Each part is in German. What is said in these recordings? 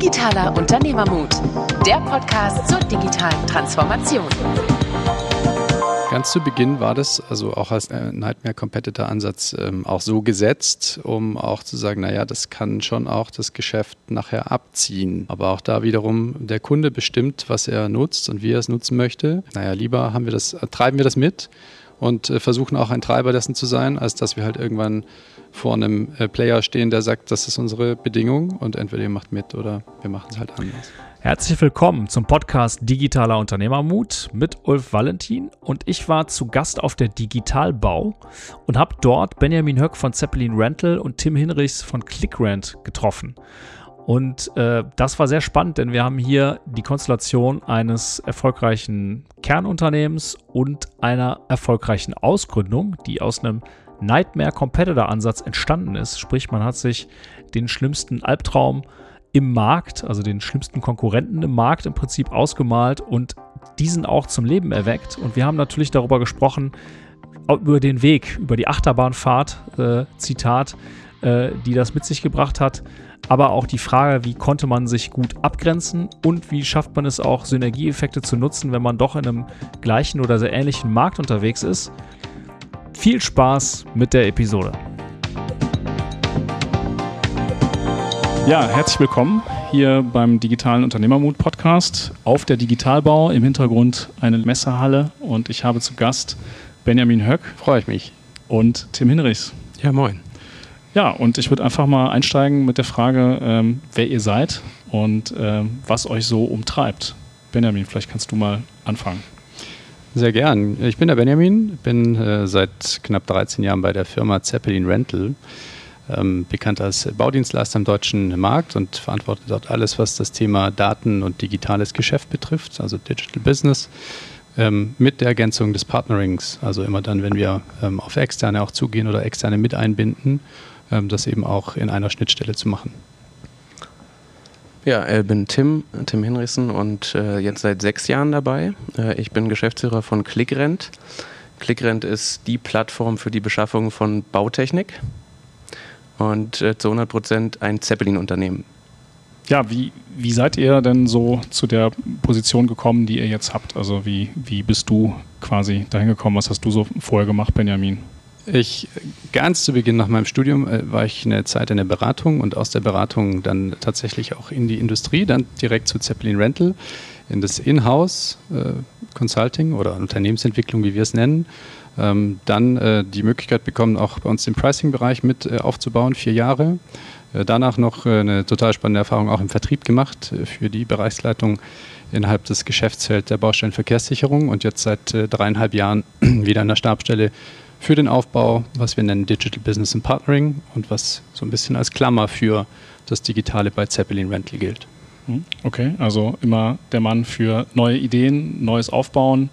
Digitaler Unternehmermut, der Podcast zur digitalen Transformation. Ganz zu Beginn war das, also auch als äh, Nightmare Competitor Ansatz, ähm, auch so gesetzt, um auch zu sagen, naja, das kann schon auch das Geschäft nachher abziehen. Aber auch da wiederum der Kunde bestimmt, was er nutzt und wie er es nutzen möchte. Naja, lieber haben wir das, äh, treiben wir das mit und äh, versuchen auch ein Treiber dessen zu sein, als dass wir halt irgendwann vor einem äh, Player stehen, der sagt, das ist unsere Bedingung und entweder ihr macht mit oder wir machen es halt anders. Herzlich willkommen zum Podcast Digitaler Unternehmermut mit Ulf Valentin und ich war zu Gast auf der Digitalbau und habe dort Benjamin Höck von Zeppelin Rental und Tim Hinrichs von ClickRent getroffen. Und äh, das war sehr spannend, denn wir haben hier die Konstellation eines erfolgreichen Kernunternehmens und einer erfolgreichen Ausgründung, die aus einem Nightmare Competitor Ansatz entstanden ist. Sprich, man hat sich den schlimmsten Albtraum im Markt, also den schlimmsten Konkurrenten im Markt im Prinzip ausgemalt und diesen auch zum Leben erweckt. Und wir haben natürlich darüber gesprochen, über den Weg, über die Achterbahnfahrt, äh, Zitat, äh, die das mit sich gebracht hat. Aber auch die Frage, wie konnte man sich gut abgrenzen und wie schafft man es auch, Synergieeffekte zu nutzen, wenn man doch in einem gleichen oder sehr ähnlichen Markt unterwegs ist. Viel Spaß mit der Episode. Ja, herzlich willkommen hier beim Digitalen Unternehmermut Podcast auf der Digitalbau. Im Hintergrund eine Messehalle und ich habe zu Gast Benjamin Höck. Freue ich mich. Und Tim Hinrichs. Ja, moin. Ja, und ich würde einfach mal einsteigen mit der Frage, ähm, wer ihr seid und ähm, was euch so umtreibt. Benjamin, vielleicht kannst du mal anfangen. Sehr gern. Ich bin der Benjamin, bin äh, seit knapp 13 Jahren bei der Firma Zeppelin Rental, ähm, bekannt als Baudienstleister im deutschen Markt und verantworte dort alles, was das Thema Daten und digitales Geschäft betrifft, also Digital Business, ähm, mit der Ergänzung des Partnerings. Also immer dann, wenn wir ähm, auf externe auch zugehen oder externe mit einbinden, ähm, das eben auch in einer Schnittstelle zu machen. Ja, ich äh, bin Tim, Tim Hinrichsen und äh, jetzt seit sechs Jahren dabei. Äh, ich bin Geschäftsführer von ClickRent. ClickRent ist die Plattform für die Beschaffung von Bautechnik und äh, zu 100 Prozent ein Zeppelin-Unternehmen. Ja, wie, wie seid ihr denn so zu der Position gekommen, die ihr jetzt habt? Also wie, wie bist du quasi dahin gekommen? Was hast du so vorher gemacht, Benjamin? Ich ganz zu Beginn nach meinem Studium äh, war ich eine Zeit in der Beratung und aus der Beratung dann tatsächlich auch in die Industrie, dann direkt zu Zeppelin Rental in das Inhouse äh, Consulting oder Unternehmensentwicklung, wie wir es nennen. Ähm, dann äh, die Möglichkeit bekommen, auch bei uns den Pricing-Bereich mit äh, aufzubauen, vier Jahre. Äh, danach noch äh, eine total spannende Erfahrung auch im Vertrieb gemacht für die Bereichsleitung innerhalb des Geschäftsfelds der Baustellenverkehrssicherung und jetzt seit dreieinhalb Jahren wieder an der Stabstelle für den Aufbau, was wir nennen Digital Business and Partnering und was so ein bisschen als Klammer für das Digitale bei Zeppelin Rental gilt. Hm, okay, also immer der Mann für neue Ideen, neues Aufbauen,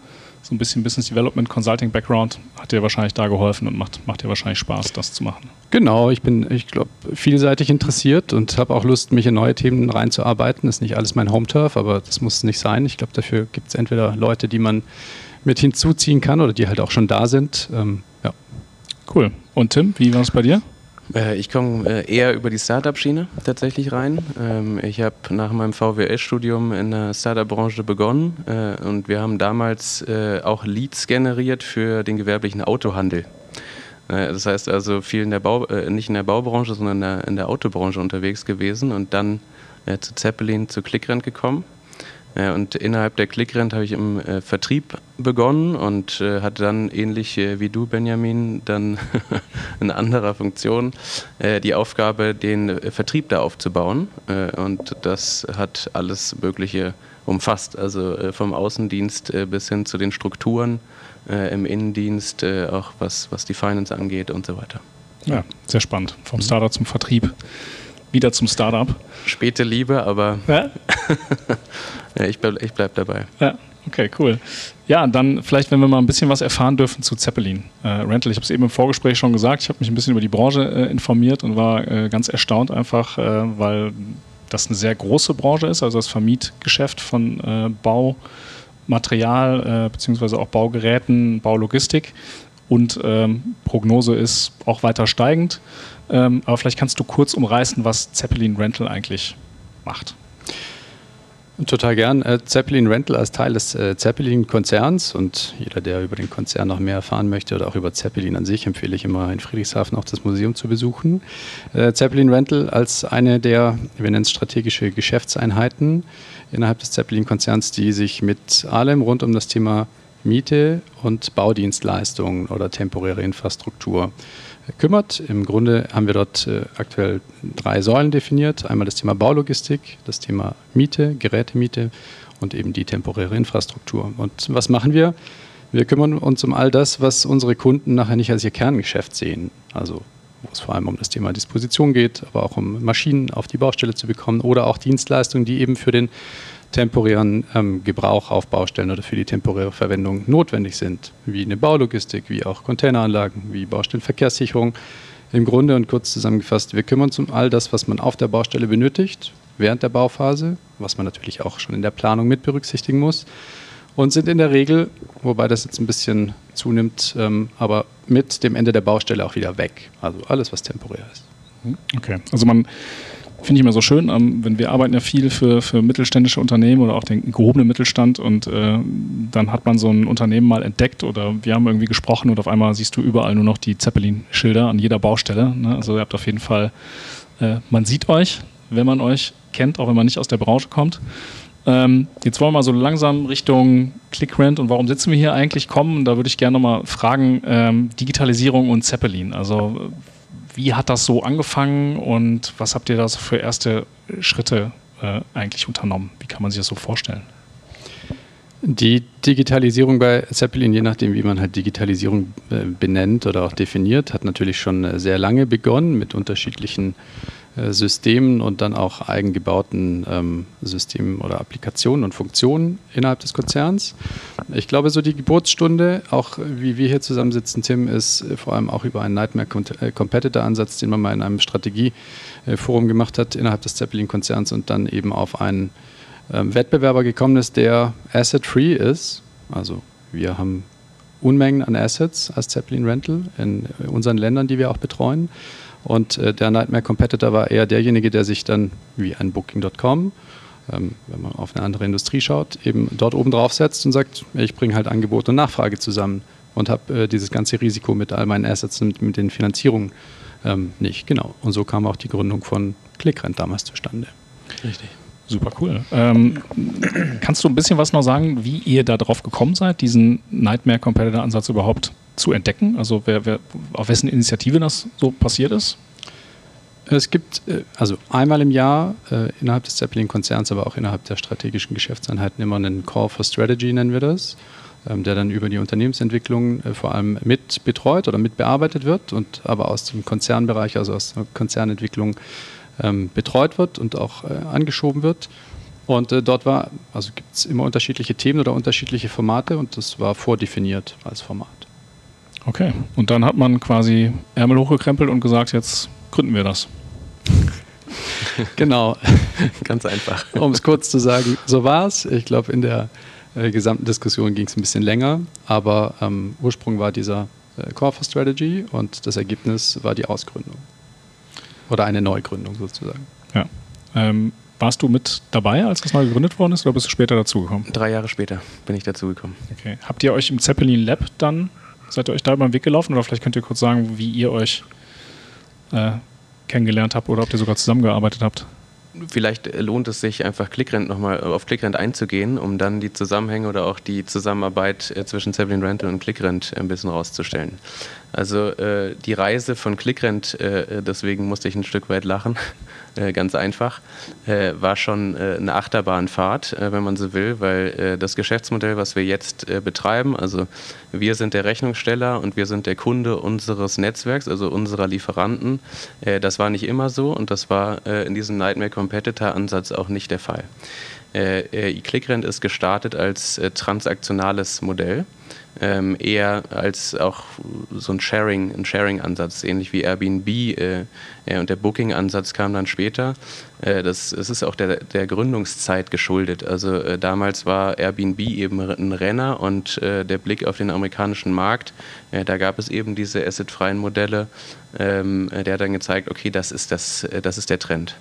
so ein bisschen Business Development, Consulting Background hat dir wahrscheinlich da geholfen und macht, macht dir wahrscheinlich Spaß, das zu machen. Genau, ich bin, ich glaube, vielseitig interessiert und habe auch Lust, mich in neue Themen reinzuarbeiten. Das ist nicht alles mein Home-Turf, aber das muss nicht sein. Ich glaube, dafür gibt es entweder Leute, die man mit hinzuziehen kann oder die halt auch schon da sind. Ähm. Cool. Und Tim, wie war es bei dir? Äh, ich komme äh, eher über die Startup-Schiene tatsächlich rein. Ähm, ich habe nach meinem VWL-Studium in der Startup-Branche begonnen äh, und wir haben damals auch Leads generiert für den gewerblichen Autohandel. Das heißt also viel in der Bau, nicht in der Baubranche, sondern in der, in der Autobranche unterwegs gewesen und dann zu Zeppelin, zu Clickrent gekommen und innerhalb der Clickrent habe ich im äh, Vertrieb begonnen und äh, hatte dann ähnlich äh, wie du, Benjamin, dann in anderer Funktion äh, die Aufgabe, den äh, Vertrieb da aufzubauen. Äh, und das hat alles Mögliche umfasst, also vom Außendienst bis hin zu den Strukturen im Innendienst, auch was, was die Finance angeht und so weiter. Ja, sehr spannend. Vom Startup zum Vertrieb wieder zum Startup. Späte Liebe, aber ja? ja, ich bleibe ich bleib dabei. Ja, okay, cool. Ja, dann vielleicht, wenn wir mal ein bisschen was erfahren dürfen zu Zeppelin. Äh, Rental, ich habe es eben im Vorgespräch schon gesagt, ich habe mich ein bisschen über die Branche äh, informiert und war äh, ganz erstaunt einfach, äh, weil das eine sehr große Branche ist, also das Vermietgeschäft von äh, Baumaterial äh, beziehungsweise auch Baugeräten, Baulogistik und ähm, Prognose ist auch weiter steigend. Ähm, aber vielleicht kannst du kurz umreißen, was Zeppelin Rental eigentlich macht. Total gern. Äh, Zeppelin Rental als Teil des äh, Zeppelin-Konzerns und jeder, der über den Konzern noch mehr erfahren möchte oder auch über Zeppelin an sich, empfehle ich immer in Friedrichshafen auch das Museum zu besuchen. Äh, Zeppelin Rental als eine der, wir nennen es strategische Geschäftseinheiten innerhalb des Zeppelin-Konzerns, die sich mit allem rund um das Thema Miete und Baudienstleistungen oder temporäre Infrastruktur kümmert. Im Grunde haben wir dort äh, aktuell drei Säulen definiert. Einmal das Thema Baulogistik, das Thema Miete, Gerätemiete und eben die temporäre Infrastruktur. Und was machen wir? Wir kümmern uns um all das, was unsere Kunden nachher nicht als ihr Kerngeschäft sehen. Also wo es vor allem um das Thema Disposition geht, aber auch um Maschinen auf die Baustelle zu bekommen oder auch Dienstleistungen, die eben für den temporären ähm, Gebrauch auf Baustellen oder für die temporäre Verwendung notwendig sind, wie eine Baulogistik, wie auch Containeranlagen, wie Baustellenverkehrssicherung. Im Grunde und kurz zusammengefasst, wir kümmern uns um all das, was man auf der Baustelle benötigt, während der Bauphase, was man natürlich auch schon in der Planung mit berücksichtigen muss und sind in der Regel, wobei das jetzt ein bisschen zunimmt, ähm, aber mit dem Ende der Baustelle auch wieder weg. Also alles, was temporär ist. Okay, also man finde ich immer so schön. Ähm, wenn wir arbeiten ja viel für, für mittelständische Unternehmen oder auch den gehobenen Mittelstand und äh, dann hat man so ein Unternehmen mal entdeckt oder wir haben irgendwie gesprochen und auf einmal siehst du überall nur noch die Zeppelin-Schilder an jeder Baustelle. Ne? Also ihr habt auf jeden Fall, äh, man sieht euch, wenn man euch kennt, auch wenn man nicht aus der Branche kommt. Ähm, jetzt wollen wir mal so langsam Richtung ClickRent und warum sitzen wir hier eigentlich kommen. Da würde ich gerne nochmal fragen, ähm, Digitalisierung und Zeppelin. Also wie hat das so angefangen und was habt ihr da so für erste Schritte äh, eigentlich unternommen? Wie kann man sich das so vorstellen? Die Digitalisierung bei Zeppelin, je nachdem, wie man halt Digitalisierung äh, benennt oder auch definiert, hat natürlich schon äh, sehr lange begonnen mit unterschiedlichen äh, Systemen und dann auch eigengebauten ähm, Systemen oder Applikationen und Funktionen innerhalb des Konzerns. Ich glaube, so die Geburtsstunde, auch wie wir hier zusammensitzen, Tim, ist äh, vor allem auch über einen Nightmare äh, Competitor Ansatz, den man mal in einem Strategieforum gemacht hat innerhalb des Zeppelin-Konzerns und dann eben auf einen ähm, Wettbewerber gekommen ist, der asset-free ist. Also wir haben Unmengen an Assets als Zeppelin Rental in unseren Ländern, die wir auch betreuen. Und äh, der Nightmare Competitor war eher derjenige, der sich dann wie ein Booking.com, ähm, wenn man auf eine andere Industrie schaut, eben dort oben drauf setzt und sagt, ich bringe halt Angebot und Nachfrage zusammen und habe äh, dieses ganze Risiko mit all meinen Assets und mit den Finanzierungen ähm, nicht. Genau. Und so kam auch die Gründung von ClickRent damals zustande. Richtig. Super cool. Ähm, kannst du ein bisschen was noch sagen, wie ihr da drauf gekommen seid, diesen Nightmare Competitor Ansatz überhaupt zu entdecken? Also wer, wer, auf wessen Initiative das so passiert ist? Es gibt äh, also einmal im Jahr äh, innerhalb des Zeppelin-Konzerns, aber auch innerhalb der strategischen Geschäftseinheiten immer einen Call for Strategy, nennen wir das, ähm, der dann über die Unternehmensentwicklung äh, vor allem mit betreut oder mit bearbeitet wird und aber aus dem Konzernbereich, also aus der Konzernentwicklung ähm, betreut wird und auch angeschoben wird. Und dort war, also gibt es immer unterschiedliche Themen oder unterschiedliche Formate und das war vordefiniert als Format. Okay, und dann hat man quasi Ärmel hochgekrempelt und gesagt, jetzt gründen wir das. genau. Ganz einfach. Um es kurz zu sagen, so war es. Ich glaube, in der äh, gesamten Diskussion ging es ein bisschen länger, aber ähm, Ursprung war dieser äh, Core for Strategy und das Ergebnis war die Ausgründung. Oder eine Neugründung sozusagen. Ja. Ähm, warst du mit dabei, als das neu gegründet worden ist, oder bist du später dazugekommen? Drei Jahre später bin ich dazugekommen. Okay. Habt ihr euch im Zeppelin Lab dann Seid ihr euch da über den Weg gelaufen oder vielleicht könnt ihr kurz sagen, wie ihr euch äh, kennengelernt habt oder ob ihr sogar zusammengearbeitet habt? Vielleicht lohnt es sich einfach Clickrent nochmal auf Clickrent einzugehen, um dann die Zusammenhänge oder auch die Zusammenarbeit äh, zwischen Zeppelin Rental und Clickrent ein bisschen rauszustellen. Also äh, die Reise von Clickrent, äh, deswegen musste ich ein Stück weit lachen, äh, ganz einfach, äh, war schon äh, eine Achterbahnfahrt, äh, wenn man so will, weil äh, das Geschäftsmodell, was wir jetzt äh, betreiben, also wir sind der Rechnungssteller und wir sind der Kunde unseres Netzwerks, also unserer Lieferanten, das war nicht immer so und das war in diesem Nightmare Competitor Ansatz auch nicht der Fall. Äh, ClickRent ist gestartet als transaktionales Modell ähm, eher als auch so ein Sharing, ein Sharing-Ansatz, ähnlich wie Airbnb äh, äh, und der Booking-Ansatz kam dann später. Äh, das, das ist auch der, der Gründungszeit geschuldet. Also äh, damals war Airbnb eben ein Renner und äh, der Blick auf den amerikanischen Markt, da gab es eben diese assetfreien Modelle, ähm, der hat dann gezeigt, okay, das ist, das, das ist der Trend.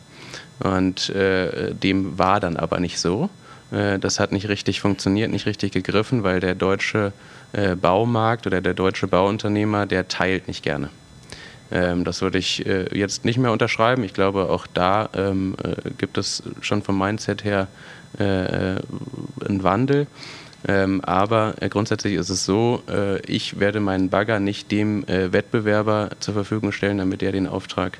Und dem war dann aber nicht so. Äh, das hat nicht richtig funktioniert, nicht richtig gegriffen, weil der deutsche äh, Baumarkt oder der deutsche Bauunternehmer, der teilt nicht gerne. Ähm, das würde ich äh, jetzt nicht mehr unterschreiben. Ich glaube, auch da ähm, äh, gibt es schon vom Mindset her einen Wandel. Ähm, aber grundsätzlich ist es so, ich werde meinen Bagger nicht dem Wettbewerber zur Verfügung stellen, damit er den Auftrag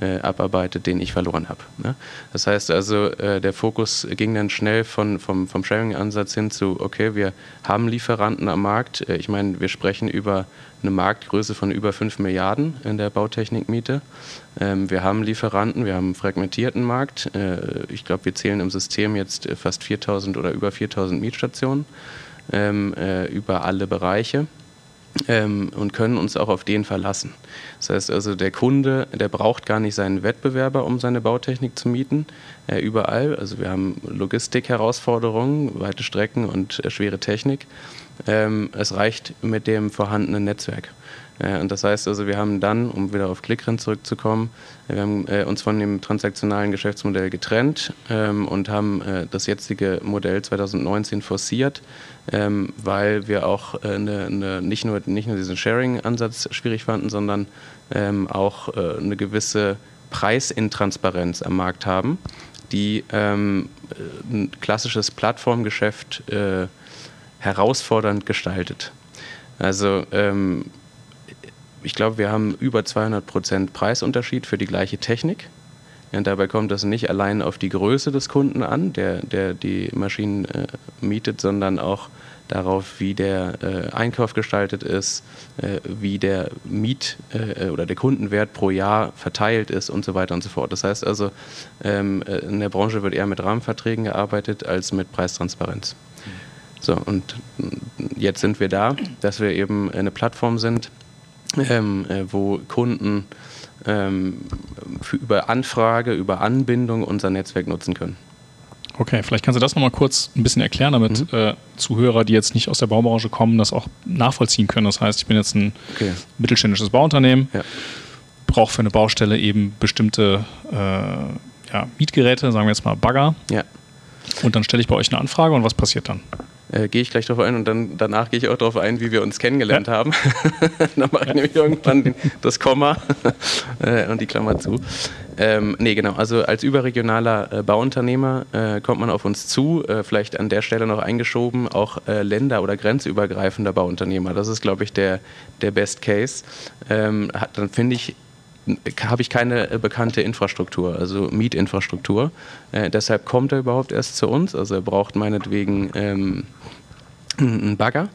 äh, abarbeitet, den ich verloren habe. Ne? Das heißt also, äh, der Fokus ging dann schnell von, vom, vom Sharing-Ansatz hin zu, okay, wir haben Lieferanten am Markt. Äh, ich meine, wir sprechen über eine Marktgröße von über 5 Milliarden in der Bautechnikmiete. Ähm, wir haben Lieferanten, wir haben einen fragmentierten Markt. Äh, ich glaube, wir zählen im System jetzt fast 4000 oder über 4000 Mietstationen ähm, äh, über alle Bereiche ähm, und können uns auch auf den verlassen. Das heißt also, der Kunde, der braucht gar nicht seinen Wettbewerber, um seine Bautechnik zu mieten, äh, überall. Also wir haben Logistik-Herausforderungen, weite Strecken und äh, schwere Technik. Ähm, es reicht mit dem vorhandenen Netzwerk. Äh, und das heißt also, wir haben dann, um wieder auf ClickRent zurückzukommen, wir haben äh, uns von dem transaktionalen Geschäftsmodell getrennt ähm, und haben äh, das jetzige Modell 2019 forciert, ähm, weil wir auch eine, eine, nicht, nur, nicht nur diesen Sharing-Ansatz schwierig fanden, sondern ähm, auch eine gewisse Preisintransparenz am Markt haben, die ein klassisches Plattformgeschäft herausfordernd gestaltet. Also ich glaube, wir haben über 200 Prozent Preisunterschied für die gleiche Technik. Und dabei kommt es nicht allein auf die Größe des Kunden an, der, der die Maschinen äh, mietet, sondern auch darauf, wie der äh, Einkauf gestaltet ist, äh, wie der Miet- äh, oder der Kundenwert pro Jahr verteilt ist und so weiter und so fort. Das heißt also, ähm, äh, in der Branche wird eher mit Rahmenverträgen gearbeitet als mit Preistransparenz. So, und jetzt sind wir da, dass wir eben eine Plattform sind, ähm, äh, wo Kunden ähm, für, über Anfrage, über Anbindung unser Netzwerk nutzen können. Okay, vielleicht kannst du das nochmal kurz ein bisschen erklären, damit mhm. äh, Zuhörer, die jetzt nicht aus der Baubranche kommen, das auch nachvollziehen können. Das heißt, ich bin jetzt ein okay. mittelständisches Bauunternehmen, ja. brauche für eine Baustelle eben bestimmte äh, ja, Mietgeräte, sagen wir jetzt mal Bagger. Ja. Und dann stelle ich bei euch eine Anfrage und was passiert dann? Äh, gehe ich gleich darauf ein und dann danach gehe ich auch darauf ein, wie wir uns kennengelernt ja. haben. dann mache ich nämlich irgendwann den, das Komma äh, und die Klammer zu. Ähm, nee, genau. Also als überregionaler äh, Bauunternehmer äh, kommt man auf uns zu. Äh, vielleicht an der Stelle noch eingeschoben, auch länder- oder grenzübergreifender Bauunternehmer. Das ist, glaube ich, der, der Best Case. Ähm, hat, dann finde ich habe ich keine äh, bekannte Infrastruktur, also Mietinfrastruktur. Äh, deshalb kommt er überhaupt erst zu uns. Also er braucht meinetwegen ähm, einen Bagger.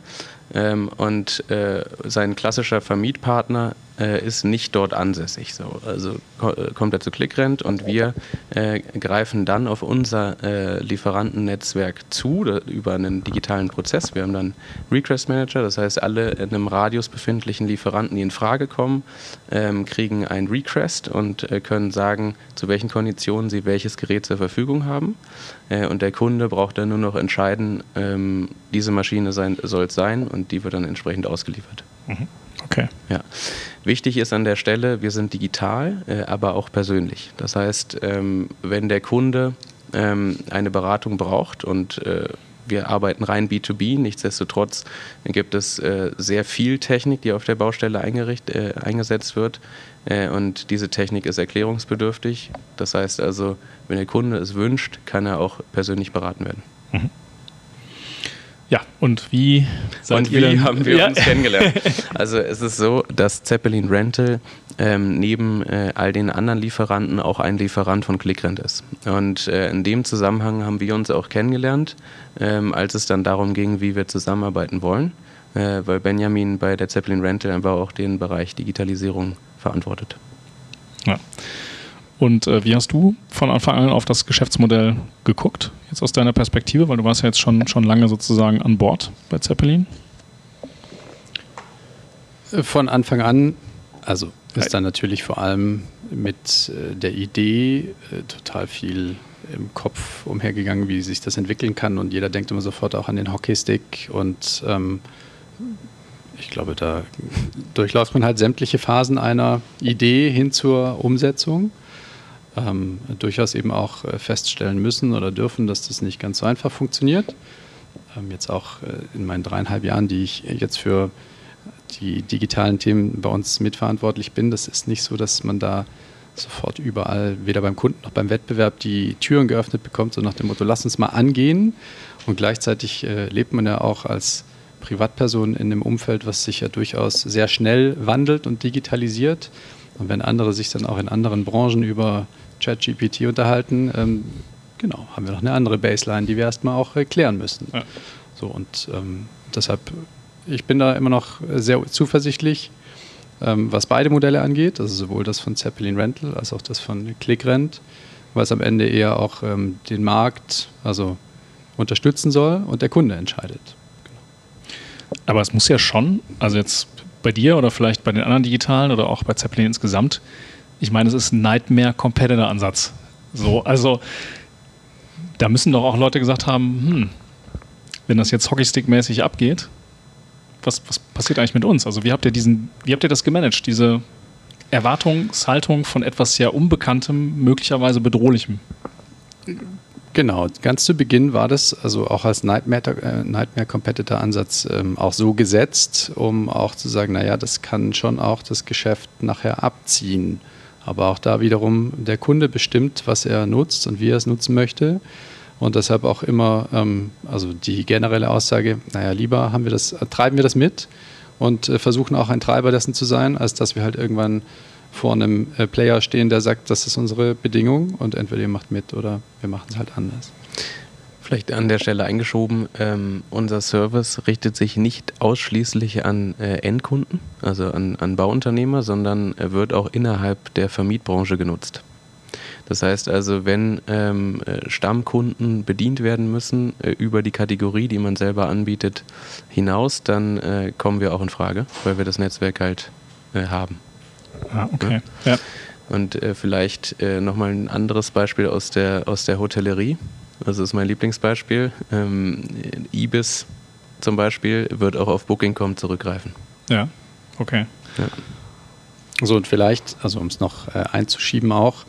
Ähm, und äh, sein klassischer Vermietpartner äh, ist nicht dort ansässig. So. Also ko äh, kommt er zu ClickRent und wir äh, greifen dann auf unser äh, Lieferantennetzwerk zu da, über einen digitalen Prozess. Wir haben dann Request Manager, das heißt alle in einem Radius befindlichen Lieferanten, die in Frage kommen, ähm, kriegen ein Request und äh, können sagen, zu welchen Konditionen sie welches Gerät zur Verfügung haben. und der Kunde braucht dann nur noch entscheiden, ähm, diese Maschine soll es sein und die wird dann entsprechend ausgeliefert. Mhm. Okay. Ja. Wichtig ist an der Stelle, wir sind digital, äh, aber auch persönlich. Das heißt, ähm, wenn der Kunde ähm, eine Beratung braucht und äh, wir arbeiten rein B2B, nichtsdestotrotz gibt es äh, sehr viel Technik, die auf der Baustelle äh, eingesetzt wird äh, und diese Technik ist erklärungsbedürftig. Das heißt also, wenn der Kunde es wünscht, kann er auch persönlich beraten werden. Mhm. Ja, und wie und wie haben wir ja. uns kennengelernt? Also es ist so, dass Zeppelin Rental ähm, neben äh, all den anderen Lieferanten auch ein Lieferant von ClickRent ist. Und äh, in dem Zusammenhang haben wir uns auch kennengelernt, ähm, als es dann darum ging, wie wir zusammenarbeiten wollen, äh, weil Benjamin bei der Zeppelin Rental einfach auch den Bereich Digitalisierung verantwortet. Ja. Und äh, wie hast du von Anfang an auf das Geschäftsmodell geguckt, jetzt aus deiner Perspektive? Weil du warst ja jetzt schon, schon lange sozusagen an Bord bei Zeppelin. Von Anfang an, also ist dann natürlich vor allem mit äh, der Idee äh, total viel im Kopf umhergegangen, wie sich das entwickeln kann. Und jeder denkt immer sofort auch an den Hockeystick. Und ähm, ich glaube, da durchläuft man halt sämtliche Phasen einer Idee hin zur Umsetzung. Ähm, durchaus eben auch äh, feststellen müssen oder dürfen, dass das nicht ganz so einfach funktioniert. Ähm, jetzt auch äh, in meinen dreieinhalb Jahren, die ich jetzt für die digitalen Themen bei uns mitverantwortlich bin, das ist nicht so, dass man da sofort überall, weder beim Kunden noch beim Wettbewerb, die Türen geöffnet bekommt, so nach dem Motto, lass uns mal angehen. Und gleichzeitig äh, lebt man ja auch als Privatperson in einem Umfeld, was sich ja durchaus sehr schnell wandelt und digitalisiert. Und wenn andere sich dann auch in anderen Branchen über ChatGPT unterhalten, ähm, genau, haben wir noch eine andere Baseline, die wir erstmal auch äh, klären müssen. Ja. So und ähm, deshalb, ich bin da immer noch sehr zuversichtlich, ähm, was beide Modelle angeht, also sowohl das von Zeppelin Rental als auch das von ClickRent, weil es am Ende eher auch ähm, den Markt also unterstützen soll und der Kunde entscheidet. Aber es muss ja schon, also jetzt bei dir oder vielleicht bei den anderen Digitalen oder auch bei Zeppelin insgesamt, ich meine, es ist ein Nightmare-Competitor-Ansatz. So, also da müssen doch auch Leute gesagt haben, hm, wenn das jetzt Hockeystick-mäßig abgeht, was, was passiert eigentlich mit uns? Also wie habt ihr diesen, wie habt ihr das gemanagt, diese Erwartungshaltung von etwas sehr Unbekanntem, möglicherweise bedrohlichem? Genau, ganz zu Beginn war das also auch als Nightmare, äh, Nightmare Competitor Ansatz ähm, auch so gesetzt, um auch zu sagen, naja, das kann schon auch das Geschäft nachher abziehen. Aber auch da wiederum der Kunde bestimmt, was er nutzt und wie er es nutzen möchte. Und deshalb auch immer, ähm, also die generelle Aussage, naja, lieber haben wir das, treiben wir das mit und äh, versuchen auch ein Treiber dessen zu sein, als dass wir halt irgendwann vor einem äh, Player stehen, der sagt, das ist unsere Bedingung und entweder ihr macht mit oder wir machen es halt anders. Vielleicht an der Stelle eingeschoben, ähm, unser Service richtet sich nicht ausschließlich an äh, Endkunden, also an, an Bauunternehmer, sondern er wird auch innerhalb der Vermietbranche genutzt. Das heißt also, wenn ähm, äh, Stammkunden bedient werden müssen äh, über die Kategorie, die man selber anbietet, hinaus, dann äh, kommen wir auch in Frage, weil wir das Netzwerk halt äh, haben. Ah, okay. Ja. Und äh, vielleicht äh, nochmal ein anderes Beispiel aus der, aus der Hotellerie. Das ist mein Lieblingsbeispiel. Ähm, Ibis zum Beispiel wird auch auf Booking.com zurückgreifen. Ja, okay. Ja. So, und vielleicht, also um es noch einzuschieben auch,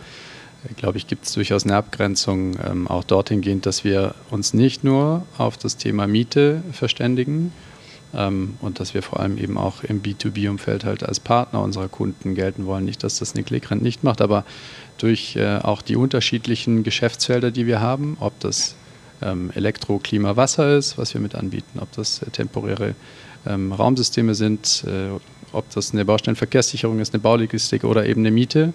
glaube ich, gibt es durchaus eine Abgrenzung ähm, auch dorthin gehend, dass wir uns nicht nur auf das Thema Miete verständigen und dass wir vor allem eben auch im B2B-Umfeld halt als Partner unserer Kunden gelten wollen. Nicht, dass das eine Clickrent nicht macht, aber durch äh, auch die unterschiedlichen Geschäftsfelder, die wir haben, ob das ähm, Elektro, Klima, Wasser ist, was wir mit anbieten, ob das äh, temporäre ähm, Raumsysteme sind, äh, ob das eine Baustellenverkehrssicherung ist, eine Baulogistik oder eben eine Miete,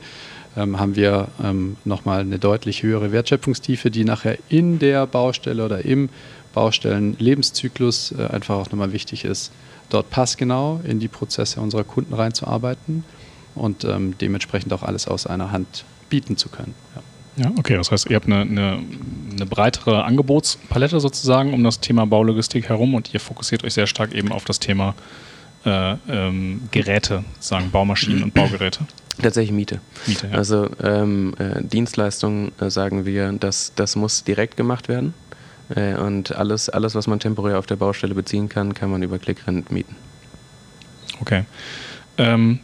ähm, haben wir ähm, nochmal eine deutlich höhere Wertschöpfungstiefe, die nachher in der Baustelle oder im Baustellenlebenszyklus äh, einfach auch nochmal wichtig ist, dort passgenau in die Prozesse unserer Kunden reinzuarbeiten und ähm, dementsprechend auch alles aus einer Hand bieten zu können. Ja. Ja, okay, das heißt, ihr habt eine, eine, eine, breitere Angebotspalette sozusagen um das Thema Baulogistik herum und ihr fokussiert euch sehr stark eben auf das Thema äh, ähm, Geräte, sagen Baumaschinen und Baugeräte. Tatsächlich Miete. Miete ja. Also ähm, äh, Dienstleistungen äh, sagen wir, dass das muss direkt gemacht werden. Äh, und alles, alles, was man temporär auf der Baustelle beziehen kann, kann man über ClickRent mieten. Okay. Ähm,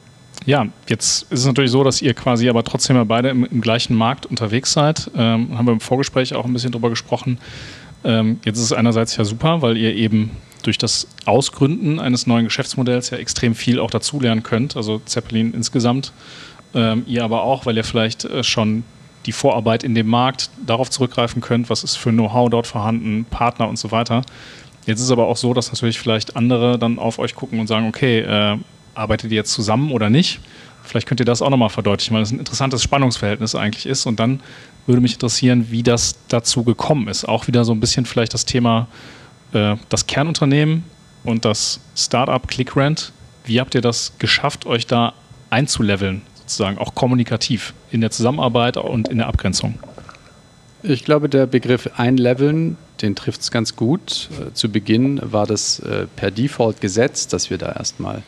ja, jetzt ist es natürlich so, dass ihr quasi aber trotzdem ja beide im, im gleichen Markt unterwegs seid. Ähm, haben wir im Vorgespräch auch ein bisschen drüber gesprochen. Ähm, jetzt ist es einerseits ja super, weil ihr eben durch das Ausgründen eines neuen Geschäftsmodells ja extrem viel auch dazulernen könnt. Also Zeppelin insgesamt, ähm, ihr aber auch, weil ihr vielleicht äh, schon die Vorarbeit in dem Markt darauf zurückgreifen könnt, was ist für Know-how dort vorhanden, Partner und so weiter. Jetzt ist es aber auch so, dass natürlich vielleicht andere dann auf euch gucken und sagen, okay, äh, arbeitet ihr jetzt zusammen oder nicht? Vielleicht könnt ihr das auch nochmal verdeutlichen, weil es ein interessantes Spannungsverhältnis eigentlich ist. Und dann würde mich interessieren, wie das dazu gekommen ist. Auch wieder so ein bisschen vielleicht das Thema äh, das Kernunternehmen und das Startup ClickRent. Wie habt ihr das geschafft, euch da einzuleveln, sozusagen auch kommunikativ in der Zusammenarbeit und in der Abgrenzung? Ich glaube, der Begriff einleveln, den trifft es ganz gut. Äh, zu Beginn war das äh, per Default gesetzt, dass wir da erstmal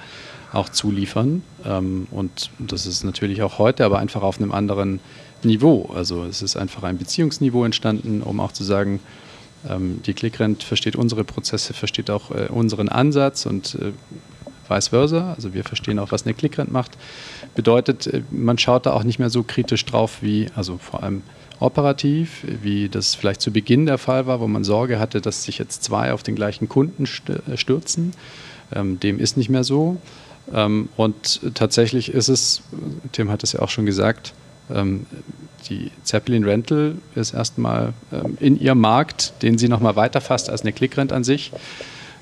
auch zuliefern. Ähm, und das ist natürlich auch heute, aber einfach auf einem anderen Niveau. Also es ist einfach ein Beziehungsniveau entstanden, um auch zu sagen, ähm, die ClickRent versteht unsere Prozesse, versteht auch äh, unseren Ansatz und vice versa. Also wir verstehen auch, was eine Clickrent macht. Bedeutet, äh, man schaut da auch nicht mehr so kritisch drauf wie, also vor allem operativ, wie das vielleicht zu Beginn der Fall war, wo man Sorge hatte, dass sich jetzt zwei auf den gleichen Kunden äh, stürzen. Ähm, dem ist nicht mehr so. Ähm, und tatsächlich ist es, Tim hat es ja auch schon gesagt, ähm, die Zeppelin Rental ist erstmal in ihrem Markt, den sie nochmal weiterfasst als eine Clickrent an sich.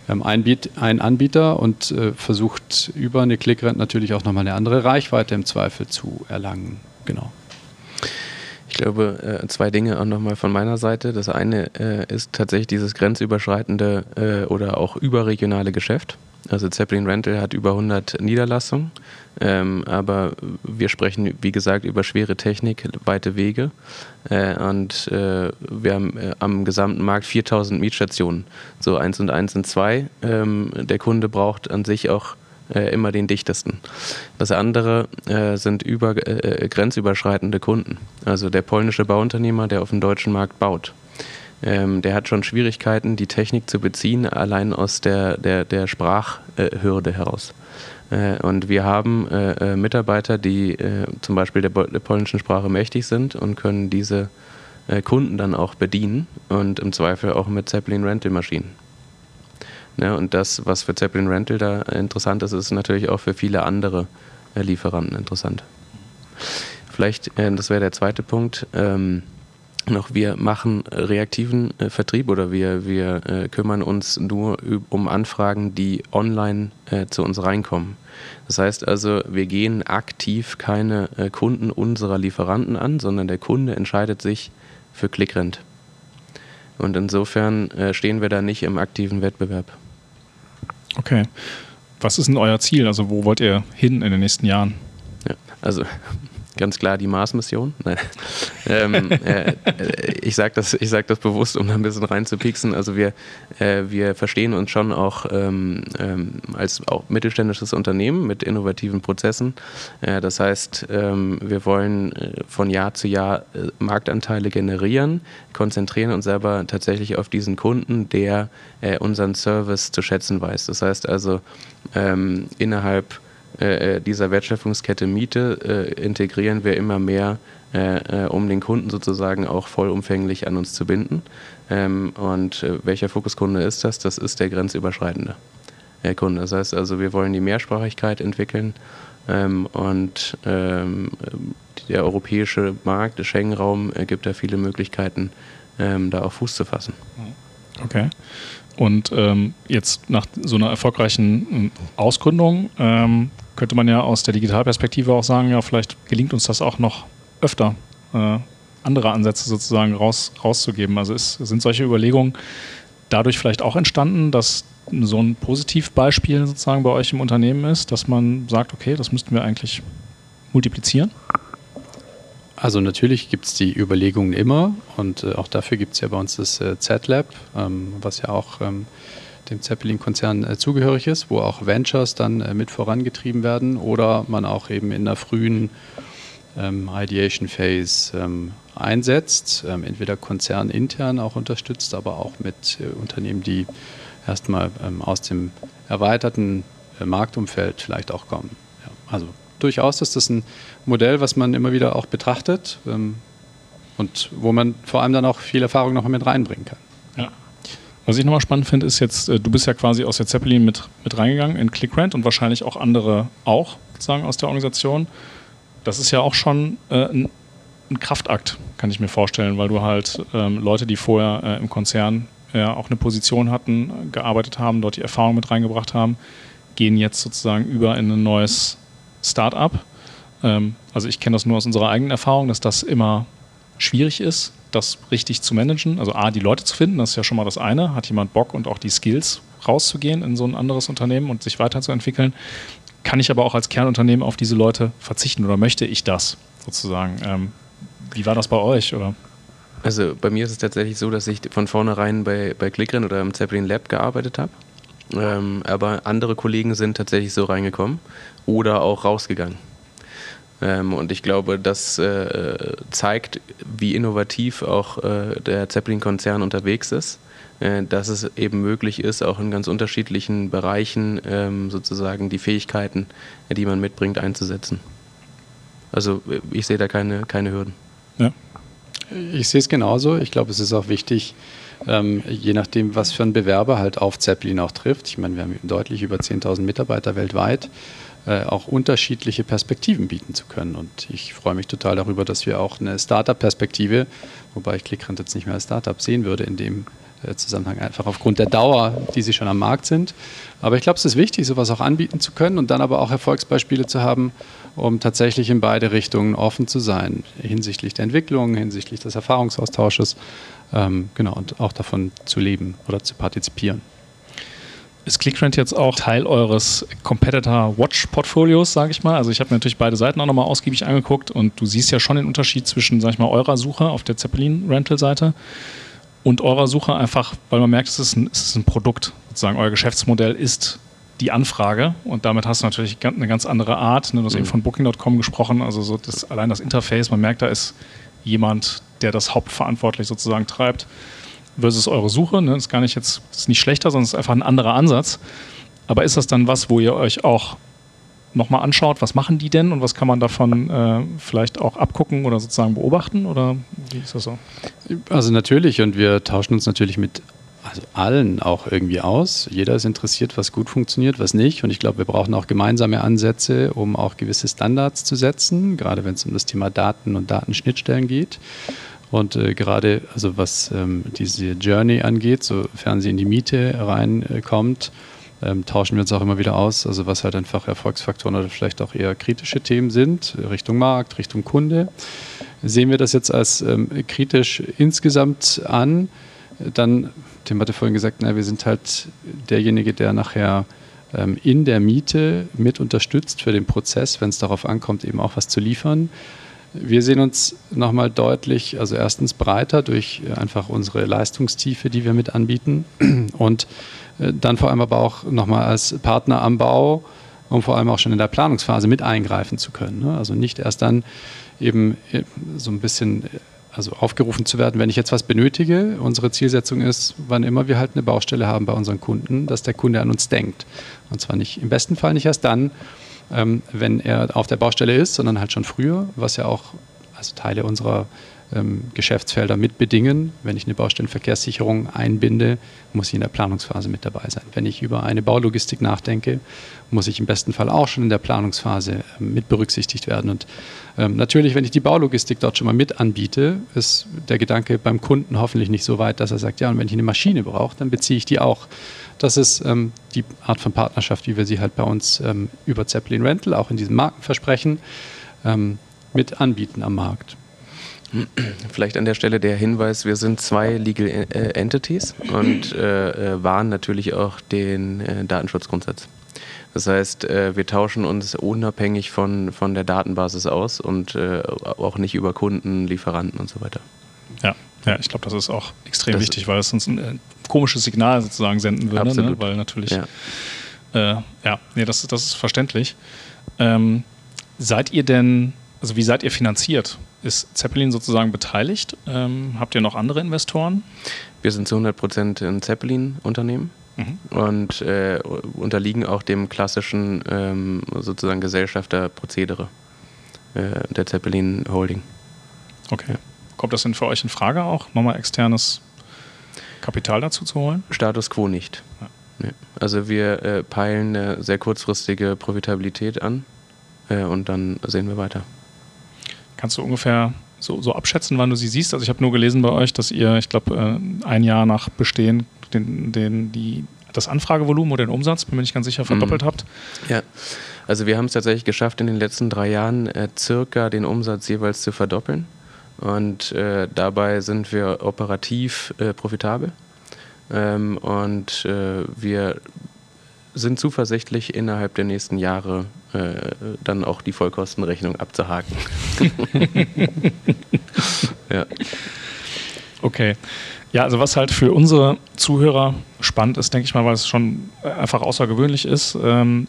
Wir haben einen Anbieter und äh, versucht über eine Clickrent natürlich auch nochmal eine andere Reichweite im Zweifel zu erlangen. Genau. Ich glaube, äh, zwei Dinge auch nochmal von meiner Seite. Das eine äh, ist tatsächlich dieses grenzüberschreitende oder auch überregionale Geschäft. Also Zeppelin Rental hat über 100 Niederlassungen, ähm, aber wir sprechen, wie gesagt, über schwere Technik, weite Wege äh, und äh, wir haben äh, am gesamten Markt 4000 Mietstationen, so eins und eins sind zwei. Ähm, der Kunde braucht an sich auch äh, immer den dichtesten. Das andere äh, sind über, äh, grenzüberschreitende Kunden, also der polnische Bauunternehmer, der auf dem deutschen Markt baut ähm, der hat schon Schwierigkeiten, die Technik zu beziehen, allein aus der, der, der Sprachhürde heraus. Äh, und wir haben äh, äh Mitarbeiter, die äh, zum Beispiel der, der, polnischen Sprache mächtig sind und können diese äh, Kunden dann auch bedienen und im Zweifel auch mit Zeppelin Rental Maschinen. Ja, und das, was für Zeppelin Rental da interessant ist, ist natürlich auch für viele andere äh, Lieferanten interessant. Vielleicht, das wäre der zweite Punkt, ähm, noch, wir machen reaktiven äh, Vertrieb oder wir, wir äh, kümmern uns nur um Anfragen, die online äh, zu uns reinkommen. Das heißt also, wir gehen aktiv keine äh, Kunden unserer Lieferanten an, sondern der Kunde entscheidet sich für Clickrent. Und insofern äh, stehen wir da nicht im aktiven Wettbewerb. Okay. Was ist denn euer Ziel? Also wo wollt ihr hin in den nächsten Jahren? Ja, also ganz klar die Mars-Mission. ähm, äh, ich sage das, sag das bewusst, um da ein bisschen reinzupixen. Also wir, äh, wir verstehen uns schon auch ähm, ähm, als auch mittelständisches Unternehmen mit innovativen Prozessen. Äh, das heißt, ähm, wir wollen äh, von Jahr zu Jahr äh, Marktanteile generieren, konzentrieren uns aber tatsächlich auf diesen Kunden, der äh, unseren Service zu schätzen weiß. Das heißt also, ähm, innerhalb äh, äh, dieser Wertschöpfungskette Miete äh, integrieren wir immer mehr, äh, äh, um den Kunden sozusagen auch vollumfänglich an uns zu binden. Ähm, und welcher Fokuskunde ist das? Das ist der grenzüberschreitende Kunde. Das heißt also, wir wollen die Mehrsprachigkeit entwickeln ähm, und ähm, der europäische Markt, der Schengen-Raum, gibt da viele Möglichkeiten, ähm, da auch Fuß zu fassen. Okay. Und ähm, jetzt nach so einer erfolgreichen ähm, Ausgründung ähm, könnte man ja aus der Digitalperspektive auch sagen, ja, vielleicht gelingt uns das auch noch öfter, äh, andere Ansätze sozusagen raus, rauszugeben. Also ist, sind solche Überlegungen dadurch vielleicht auch entstanden, dass so ein Positivbeispiel sozusagen bei euch im Unternehmen ist, dass man sagt, okay, das müssten wir eigentlich multiplizieren? Also natürlich gibt es die Überlegungen immer und äh, auch dafür gibt es ja bei uns das äh, Z-Lab, ähm, was ja auch ähm, dem Zeppelin-Konzern äh, zugehörig ist, wo auch Ventures dann äh, mit vorangetrieben werden oder man auch eben in der frühen ähm, Ideation Phase ähm, einsetzt, ähm, entweder konzernintern auch unterstützt, aber auch mit äh, Unternehmen, die erstmal ähm, aus dem erweiterten äh, Marktumfeld vielleicht auch kommen. Ja, also durchaus ist das ein Modell, was man immer wieder auch betrachtet ähm, und wo man vor allem dann auch viel Erfahrung noch mit reinbringen kann. Ja. Was ich nochmal spannend finde, ist jetzt, äh, du bist ja quasi aus der Zeppelin mit, mit reingegangen in ClickRent und wahrscheinlich auch andere auch, sozusagen aus der Organisation. Das ist ja auch schon äh, ein, ein, Kraftakt, kann ich mir vorstellen, weil du halt ähm, Leute, die vorher äh, im Konzern ja äh, auch eine Position hatten, gearbeitet haben, dort die Erfahrung mit reingebracht haben, gehen jetzt sozusagen über in ein neues Start-up. Ähm, also ich kenne das nur aus unserer eigenen Erfahrung, dass das immer schwierig ist, das richtig zu managen. Also A, die Leute zu finden, das ist ja schon mal das eine. Hat jemand Bock und auch die Skills rauszugehen in so ein anderes Unternehmen und sich weiterzuentwickeln? Kann ich aber auch als Kernunternehmen auf diese Leute verzichten oder möchte ich das sozusagen? Ähm, wie war das bei euch? Oder? Also bei mir ist es tatsächlich so, dass ich von vornherein bei, bei Clickrin oder im Zeppelin Lab gearbeitet habe. Ähm, aber andere Kollegen sind tatsächlich so reingekommen oder auch rausgegangen. Ähm, und ich glaube, das äh, zeigt, wie innovativ auch äh, der Zeppelin-Konzern unterwegs ist. äh, dass es eben möglich ist, auch in ganz unterschiedlichen Bereichen ähm, sozusagen die Fähigkeiten, die man mitbringt, einzusetzen. Also äh, ich sehe da keine, keine Hürden. Ja. Ich sehe es genauso. Ich glaube, es ist auch wichtig, ähm, je nachdem, was für ein Bewerber halt auf Zeppelin auch trifft. Ich meine, wir haben deutlich über 10.000 Mitarbeiter weltweit. Äh, auch unterschiedliche Perspektiven bieten zu können. Und ich freue mich total darüber, dass wir auch eine Startup-Perspektive, wobei ich ClickRent jetzt nicht mehr als Startup sehen würde, in dem äh, Zusammenhang einfach aufgrund der Dauer, die sie schon am Markt sind. Aber ich glaube, es ist wichtig, sowas auch anbieten zu können und dann aber auch Erfolgsbeispiele zu haben, um tatsächlich in beide Richtungen offen zu sein, hinsichtlich der Entwicklung, hinsichtlich des Erfahrungsaustausches, ähm, genau, und auch davon zu leben oder zu partizipieren. Ist ClickRent jetzt auch Teil eures Competitor Watch Portfolios, sage ich mal? Also ich habe mir natürlich beide Seiten auch nochmal ausgiebig angeguckt und du siehst ja schon den Unterschied zwischen, sag ich mal, eurer Suche auf der Zeppelin Rental Seite und eurer Suche einfach, weil man merkt, es ist ein, es ist ein Produkt. Sozusagen euer Geschäftsmodell ist die Anfrage und damit hast du natürlich eine ganz andere Art. Ne? Du hast mhm. eben von Booking.com gesprochen, also so das, allein das Interface, man merkt, da ist jemand, der das hauptverantwortlich sozusagen treibt versus eure Suche. Ne? Ist gar nicht jetzt, ist nicht schlechter, sondern ist einfach ein anderer Ansatz. Aber ist das dann was, wo ihr euch auch nochmal anschaut, was machen die denn und was kann man davon äh, vielleicht auch abgucken oder sozusagen beobachten? Oder wie ist das so? Also natürlich und wir tauschen uns natürlich mit also allen auch irgendwie aus. Jeder ist interessiert, was gut funktioniert, was nicht. Und ich glaube, wir brauchen auch gemeinsame Ansätze, um auch gewisse Standards zu setzen, gerade wenn es um das Thema Daten und Datenschnittstellen geht. Und äh, gerade, also was ähm, diese Journey angeht, sofern sie in die Miete reinkommt, äh, ähm, tauschen wir uns auch immer wieder aus, also was halt einfach Erfolgsfaktoren oder vielleicht auch eher kritische Themen sind, Richtung Markt, Richtung Kunde. Sehen wir das jetzt als ähm, kritisch insgesamt an, dann, Tim hatte vorhin gesagt, na, wir sind halt derjenige, der nachher ähm, in der Miete mit unterstützt für den Prozess, wenn es darauf ankommt, eben auch was zu liefern. Wir sehen uns nochmal deutlich, also erstens breiter durch einfach unsere Leistungstiefe, die wir mit anbieten und äh, dann vor allem aber auch nochmal als Partner am Bau, um vor allem auch schon in der Planungsphase mit eingreifen zu können. Ne? Also nicht erst dann eben äh, so ein bisschen äh, also aufgerufen zu werden, wenn ich jetzt was benötige. Unsere Zielsetzung ist, wann immer wir halt eine Baustelle haben bei unseren Kunden, dass der Kunde an uns denkt. Und zwar nicht im besten Fall nicht erst dann, ähm, wenn er auf der Baustelle ist, sondern halt schon früher, was ja auch also Teile unserer ähm, Geschäftsfelder mitbedingen. Wenn ich eine Baustellenverkehrssicherung einbinde, muss ich in der Planungsphase mit dabei sein. Wenn ich über eine Baulogistik nachdenke, muss ich im besten Fall auch schon in der Planungsphase ähm, mit berücksichtigt werden. Und ähm, natürlich, wenn ich die Baulogistik dort schon mal mit anbiete, ist der Gedanke beim Kunden hoffentlich nicht so weit, dass er sagt, ja, und wenn ich eine Maschine brauche, dann beziehe ich die auch. Das ist ähm, die Art von Partnerschaft, wie wir sie halt bei uns ähm, über Zeppelin Rental, auch in diesem Markenversprechen, ähm, mit anbieten am Markt. Vielleicht an der Stelle der Hinweis, wir sind zwei Legal äh, Entities und äh, äh, wahren natürlich auch den äh, Datenschutzgrundsatz. Das heißt, äh, wir tauschen uns unabhängig von, von der Datenbasis aus und äh, auch nicht über Kunden, Lieferanten und so weiter. Ja, ja ich glaube, das ist auch extrem das wichtig, weil es uns ein komisches Signal sozusagen senden würde. Ne? Weil natürlich, ja, ja nee, das, das ist verständlich. Ähm, seid ihr denn also wie seid ihr finanziert? Ist Zeppelin sozusagen beteiligt? Ähm, habt ihr noch andere Investoren? Wir sind zu 100 Prozent ein Zeppelin-Unternehmen mhm. und äh, unterliegen auch dem klassischen ähm, sozusagen Gesellschafterprozedere äh, der Zeppelin Holding. Okay. Kommt das denn für euch in Frage auch, nochmal externes Kapital dazu zu holen? Status quo nicht. Ja. Nee. Also wir äh, peilen eine sehr kurzfristige Profitabilität an äh, und dann sehen wir weiter. Kannst du ungefähr so, so abschätzen, wann du sie siehst? Also ich habe nur gelesen bei euch, dass ihr, ich glaube, äh, ein Jahr nach Bestehen den, den, die, das Anfragevolumen oder den Umsatz, bin mir nicht ganz sicher, verdoppelt mhm. habt. Ja, also wir haben es tatsächlich geschafft, in den letzten drei Jahren äh, circa den Umsatz jeweils zu verdoppeln. Und äh, dabei sind wir operativ äh, profitabel. Ähm, und äh, wir sind zuversichtlich, innerhalb der nächsten Jahre äh, dann auch die Vollkostenrechnung abzuhaken. ja. Okay. Ja, also was halt für unsere Zuhörer spannend ist, denke ich mal, weil es schon einfach außergewöhnlich ist. Ähm,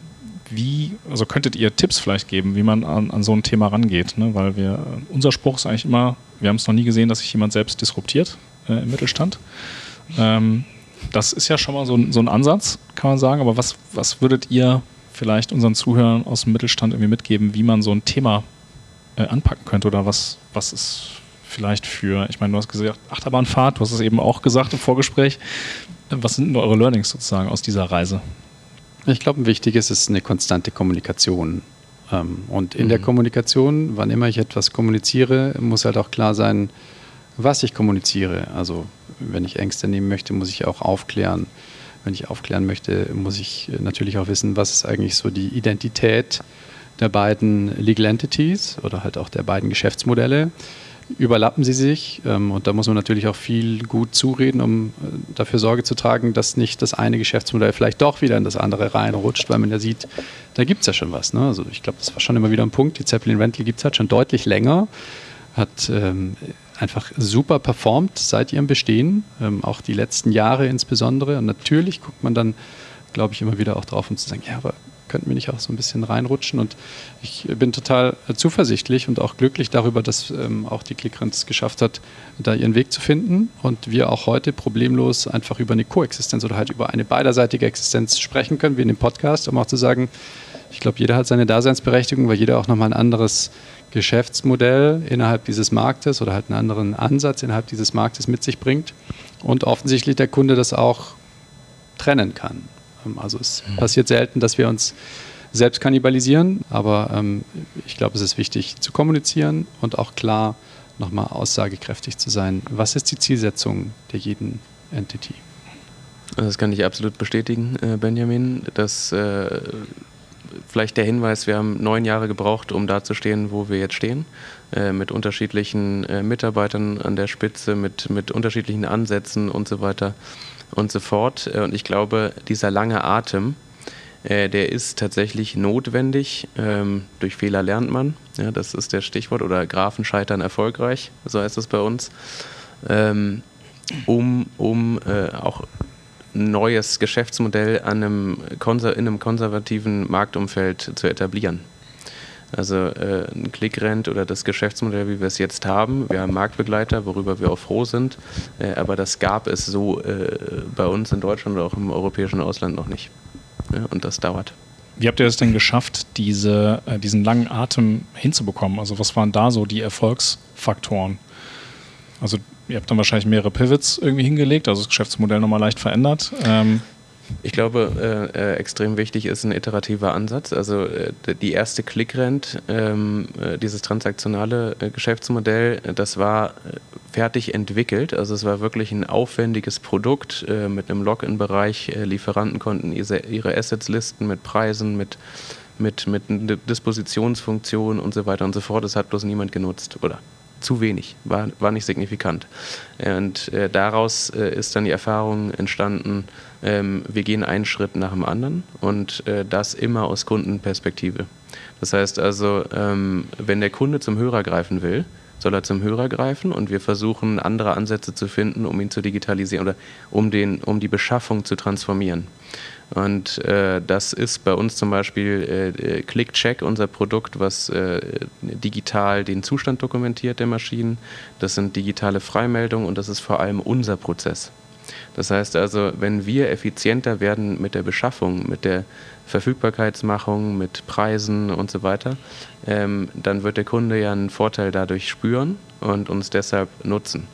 wie, also könntet ihr Tipps vielleicht geben, wie man an, an so ein Thema rangeht? Ne? Weil wir, unser Spruch ist eigentlich immer, wir haben es noch nie gesehen, dass sich jemand selbst disruptiert äh, im Mittelstand. Ähm, das ist ja schon mal so, so ein Ansatz, kann man sagen. Aber was, was würdet ihr vielleicht unseren Zuhörern aus dem Mittelstand irgendwie mitgeben, wie man so ein Thema äh, anpacken könnte? Oder was, was ist vielleicht für, ich meine, du hast gesagt, Achterbahnfahrt, du hast es eben auch gesagt im Vorgespräch. Was sind denn eure Learnings sozusagen aus dieser Reise? Ich glaube, wichtig ist es eine konstante Kommunikation. Ähm, und in mhm. der Kommunikation, wann immer ich etwas kommuniziere, muss halt auch klar sein, was ich kommuniziere. Also wenn ich Ängste nehmen möchte, muss ich auch aufklären. Wenn ich aufklären möchte, muss ich natürlich auch wissen, was ist eigentlich so die Identität der beiden Legal Entities oder halt auch der beiden Geschäftsmodelle überlappen sie sich. Ähm, und da muss man natürlich auch viel gut zureden, um äh, dafür Sorge zu tragen, dass nicht das eine Geschäftsmodell vielleicht doch wieder in das andere reinrutscht, weil man ja sieht, da gibt es ja schon was. Ne? Also ich glaube, das war schon immer wieder ein Punkt. Die Zeppelin Rental gibt es halt schon deutlich länger, hat ähm, einfach super performt seit ihrem Bestehen, ähm, auch die letzten Jahre insbesondere. Und natürlich guckt man dann, glaube ich, immer wieder auch drauf, um zu sagen, ja, aber könnten wir nicht auch so ein bisschen reinrutschen. Und ich bin total zuversichtlich und auch glücklich darüber, dass ähm, auch die ClickRent es geschafft hat, da ihren Weg zu finden und wir auch heute problemlos einfach über eine Koexistenz oder halt über eine beiderseitige Existenz sprechen können, wie in dem Podcast, um auch zu sagen, ich glaube, jeder hat seine Daseinsberechtigung, weil jeder auch nochmal ein anderes Geschäftsmodell innerhalb dieses Marktes oder halt einen anderen Ansatz innerhalb dieses Marktes mit sich bringt und offensichtlich der Kunde das auch trennen kann. Also es mhm. passiert selten, dass wir uns selbst kannibalisieren, aber ähm, ich glaube, es ist wichtig zu kommunizieren und auch klar nochmal aussagekräftig zu sein. Was ist die Zielsetzung der jeden Entity? Das kann ich absolut bestätigen, äh, Benjamin. Das äh, vielleicht der Hinweis, wir haben neun Jahre gebraucht, um da zu stehen, wo wir jetzt stehen, äh, mit unterschiedlichen äh, Mitarbeitern an der Spitze, mit, mit unterschiedlichen Ansätzen und so weiter und so fort. Äh, und ich glaube, dieser lange Atem, äh, der ist tatsächlich notwendig. Ähm, durch Fehler lernt man. Ja, das ist der Stichwort. Oder Grafen scheitern erfolgreich, so heißt es bei uns. Ähm, um um äh, auch ein neues Geschäftsmodell an einem in einem konservativen Marktumfeld zu etablieren. Also äh, ein Clickrent oder das Geschäftsmodell, wie wir es jetzt haben. Wir haben Marktbegleiter, worüber wir auch froh sind. Äh, aber das gab es so äh, bei uns in Deutschland oder auch im europäischen Ausland noch nicht. Ja, und das dauert. Wie habt ihr es denn geschafft, diese, äh, diesen langen Atem hinzubekommen? Also was waren da so die Erfolgsfaktoren? Also ihr habt dann wahrscheinlich mehrere Pivots irgendwie hingelegt, also das Geschäftsmodell nochmal leicht verändert. Ähm, ich glaube, äh, äh, extrem wichtig ist ein iterativer Ansatz. Also äh, die erste Clickrent, ähm, äh, dieses transaktionale äh, Geschäftsmodell, das war äh, fertig entwickelt. Also es war wirklich ein aufwendiges Produkt mit einem Login-Bereich. Lieferanten konnten ihre, Assets listen mit Preisen, mit mit, mit Dispositionsfunktionen und so weiter und so fort. Das hat bloß niemand genutzt oder zu wenig, war, war nicht signifikant. Und äh, daraus äh, ist dann die Erfahrung entstanden, ähm, wir gehen einen Schritt nach dem anderen und äh, das immer aus Kundenperspektive. Das heißt also, ähm, wenn der Kunde zum Hörer greifen will, soll er zum Hörer greifen und wir versuchen andere Ansätze zu finden, um ihn zu digitalisieren oder um, den, um die Beschaffung zu transformieren. Und äh, das ist bei uns zum Beispiel äh, ClickCheck, unser Produkt, was äh, digital den Zustand dokumentiert der Maschinen. Das sind digitale Freimeldungen und das ist vor allem unser Prozess. Das heißt also, wenn wir effizienter werden mit der Beschaffung, mit der Verfügbarkeitsmachung, mit Preisen und so weiter, ähm, dann wird der Kunde ja einen Vorteil dadurch spüren und uns deshalb nutzen.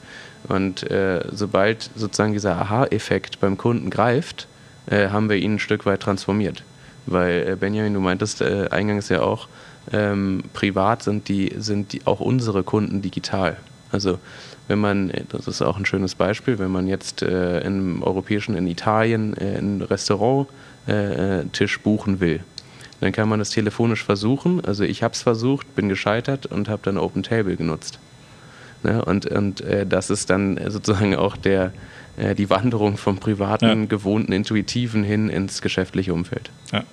Und äh, sobald sozusagen dieser Aha-Effekt beim Kunden greift, äh, haben wir ihn ein Stück weit transformiert. Weil äh, Benjamin, du meintest äh, eingangs ja auch, ähm, privat sind die, sind die auch unsere Kunden digital. Also wenn man, das ist auch ein schönes Beispiel, wenn man jetzt äh, im europäischen, in Italien, äh, einen Restauranttisch äh, buchen will, dann kann man das telefonisch versuchen. Also ich habe es versucht, bin gescheitert und habe dann Open Table genutzt. Ne? Und, und äh, das ist dann sozusagen auch der, äh, die Wanderung vom privaten, ja. gewohnten, intuitiven hin ins geschäftliche Umfeld. Ja,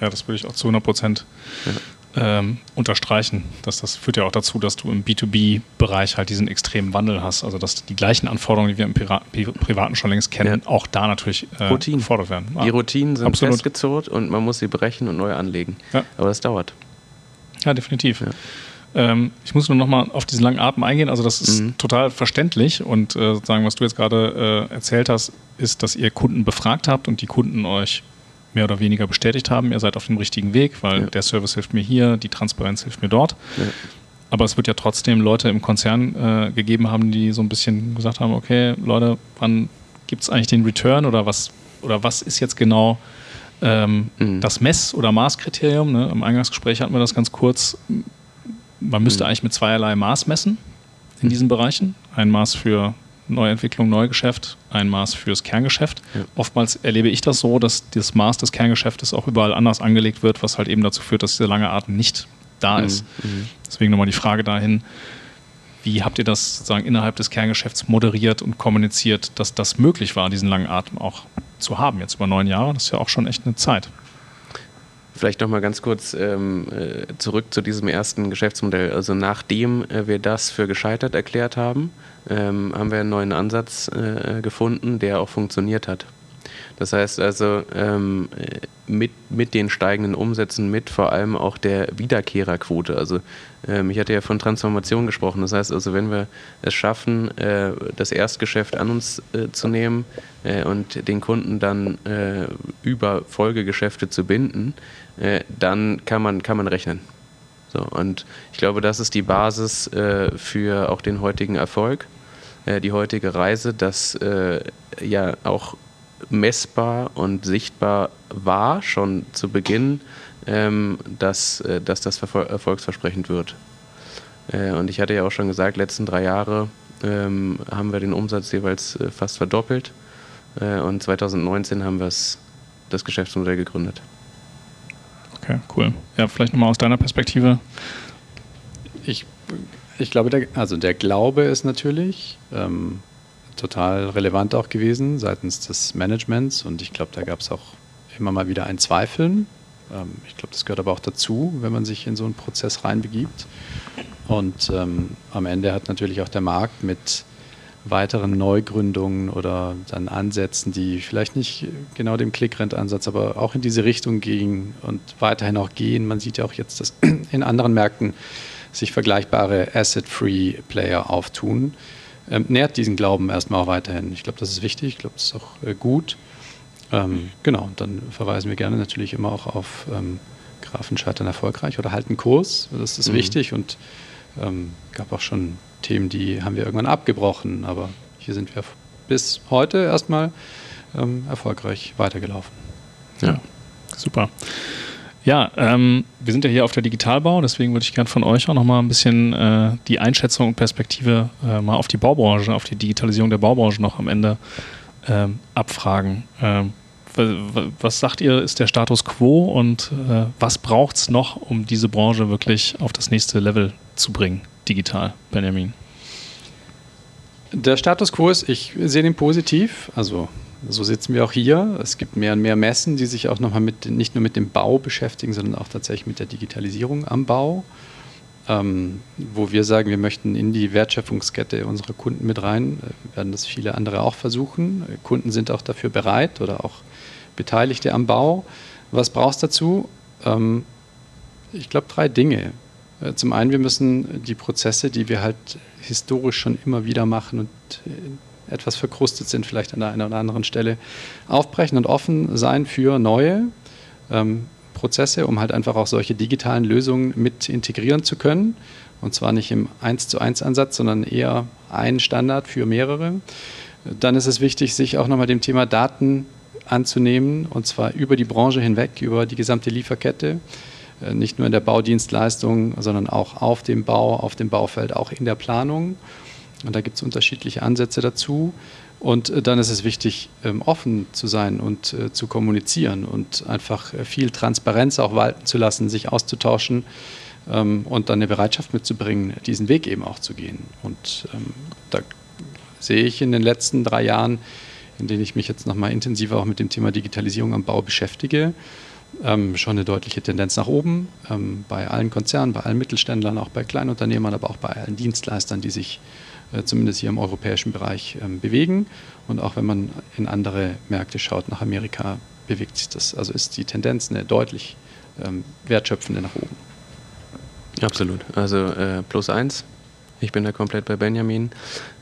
ja das würde ich auch zu 100 Prozent ja ähm, unterstreichen. Dass das führt ja auch dazu, dass du im B2B-Bereich halt diesen extremen Wandel hast. Also dass die gleichen Anforderungen, die wir im Pira Privaten schon längst kennen, ja. auch da natürlich äh, Routinen. gefordert werden. Ah, die Routinen sind absolut. festgezurrt und man muss sie brechen und neu anlegen. Ja. Aber das dauert. Ja, definitiv. Ja. Ähm, ich muss nur noch mal auf diesen langen Atem eingehen. Also das ist mhm. total verständlich und äh, sozusagen, was du jetzt gerade äh, erzählt hast, ist, dass ihr Kunden befragt habt und die Kunden euch mehr oder weniger bestätigt haben, ihr seid auf dem richtigen Weg, weil ja. der Service hilft mir hier, die Transparenz hilft mir dort. Ja. Aber es wird ja trotzdem Leute im Konzern äh, gegeben haben, die so ein bisschen gesagt haben, okay, Leute, wann gibt es eigentlich den Return oder was, oder was ist jetzt genau ähm, mhm. das Mess- oder Maßkriterium? Ne? Im Eingangsgespräch hatten wir das ganz kurz. Man müsste mhm. eigentlich mit zweierlei Maß messen in mhm. diesen Bereichen. Ein Maß für Neuentwicklung, Neugeschäft, ein Maß fürs Kerngeschäft. Ja. Oftmals erlebe ich das so, dass das Maß des Kerngeschäftes auch überall anders angelegt wird, was halt eben dazu führt, dass dieser lange Atem nicht da mhm. ist. Mhm. Deswegen nochmal die Frage dahin, wie habt ihr das sozusagen innerhalb des Kerngeschäfts moderiert und kommuniziert, dass das möglich war, diesen langen Atem auch zu haben, jetzt über neun Jahre? Das ist ja auch schon echt eine Zeit. Vielleicht nochmal ganz kurz ähm, äh, zurück zu diesem ersten Geschäftsmodell. Also nachdem äh, wir das für gescheitert erklärt haben, ähm, haben wir einen neuen Ansatz äh, gefunden, der auch funktioniert hat. Das heißt also, ähm, mit, mit den steigenden Umsätzen, mit vor allem auch der Wiederkehrerquote. Also ähm, ich hatte ja von Transformation gesprochen. Das heißt also, wenn wir es schaffen, äh, das Erstgeschäft an uns äh, zu nehmen äh, und den Kunden dann äh, über Folgegeschäfte zu binden, äh, dann kann man, kann man rechnen. So, und ich glaube, das ist die Basis äh, für auch den heutigen Erfolg, die heutige Reise, dass ja auch messbar und sichtbar war, schon zu Beginn, ähm, dass, äh, dass das erfolgsversprechend wird. Äh, und ich hatte ja auch schon gesagt, letzten drei Jahre ähm, haben wir den Umsatz jeweils äh, fast verdoppelt. Äh, und 2019 haben wir das Geschäftsmodell gegründet. Okay, cool. Ja, vielleicht nochmal aus deiner Perspektive. Ich, ich glaube, der, also der Glaube ist natürlich, ähm, total relevant auch gewesen seitens des Managements und ich glaube, da gab es auch immer mal wieder ein Zweifeln. Ähm, ich glaube, das gehört aber auch dazu, wenn man sich in so einen Prozess reinbegibt. Und ähm, am Ende hat natürlich auch der Markt mit weiteren Neugründungen oder dann Ansätzen, die vielleicht nicht genau dem Clickrent-Ansatz, aber auch in diese Richtung gingen und weiterhin auch gehen. Man sieht ja auch jetzt, dass in anderen Märkten sich vergleichbare Asset-Free-Player auftun ähm, nährt diesen Glauben erstmal auch weiterhin. Ich glaube, das ist wichtig, ich glaube, das ist auch äh, gut. Ähm, genau, dann verweisen wir gerne natürlich immer auch auf ähm, Grafen scheitern erfolgreich oder halten Kurs. Das ist mhm. wichtig und ähm, gab auch schon Themen, die haben wir irgendwann abgebrochen, aber hier sind wir bis heute erstmal ähm, erfolgreich weitergelaufen. Ja, super. Ja, ähm, wir sind ja hier auf der Digitalbau, deswegen würde ich gerne von euch auch nochmal ein bisschen äh, die Einschätzung und Perspektive äh, mal auf die Baubranche, auf die Digitalisierung der Baubranche noch am Ende ähm, abfragen. Ähm, was sagt ihr, ist der Status quo und äh, was braucht es noch, um diese Branche wirklich auf das nächste Level zu bringen, digital, Benjamin? Der Status quo ist, ich sehe den positiv. Also so sitzen wir auch hier. Es gibt mehr und mehr Messen, die sich auch nochmal mit, nicht nur mit dem Bau beschäftigen, sondern auch tatsächlich mit der Digitalisierung am Bau. Ähm, wo wir sagen, wir möchten in die Wertschöpfungskette unserer Kunden mit rein. Wir werden das viele andere auch versuchen. Kunden sind auch dafür bereit oder auch Beteiligte am Bau. Was brauchst du dazu? Ähm, ich glaube, drei Dinge. Äh, zum einen, wir müssen die Prozesse, die wir halt historisch schon immer wieder machen und äh, etwas verkrustet sind, vielleicht an der einen oder anderen Stelle, aufbrechen und offen sein für neue ähm, Prozesse, um halt einfach auch solche digitalen Lösungen mit integrieren zu können. Und zwar nicht im 1 zu 1 Ansatz, sondern eher ein Standard für mehrere. Dann ist es wichtig, sich auch nochmal dem Thema Daten anzunehmen, und zwar über die Branche hinweg, über die gesamte Lieferkette. Äh, nicht nur in der Baudienstleistung, sondern auch auf dem Bau, auf dem Baufeld, auch in der Planung. Und da gibt es unterschiedliche Ansätze dazu. Und äh, dann ist es wichtig, ähm, offen zu sein und äh, zu kommunizieren und einfach viel Transparenz auch walten zu lassen, sich auszutauschen ähm, und dann eine Bereitschaft mitzubringen, diesen Weg eben auch zu gehen. Und ähm, da sehe ich in den letzten drei Jahren, in denen ich mich jetzt nochmal intensiver auch mit dem Thema Digitalisierung am Bau beschäftige, schon eine deutliche Tendenz nach oben bei allen Konzernen, bei allen Mittelständlern, auch bei Kleinunternehmern, aber auch bei allen Dienstleistern, die sich äh, zumindest hier im europäischen Bereich ähm, bewegen. Und auch wenn man in andere Märkte schaut, nach Amerika bewegt sich das. Also ist die Tendenz eine deutlich ähm, wertschöpfende nach oben. Absolut. Also äh, plus eins. Ich bin da komplett bei Benjamin.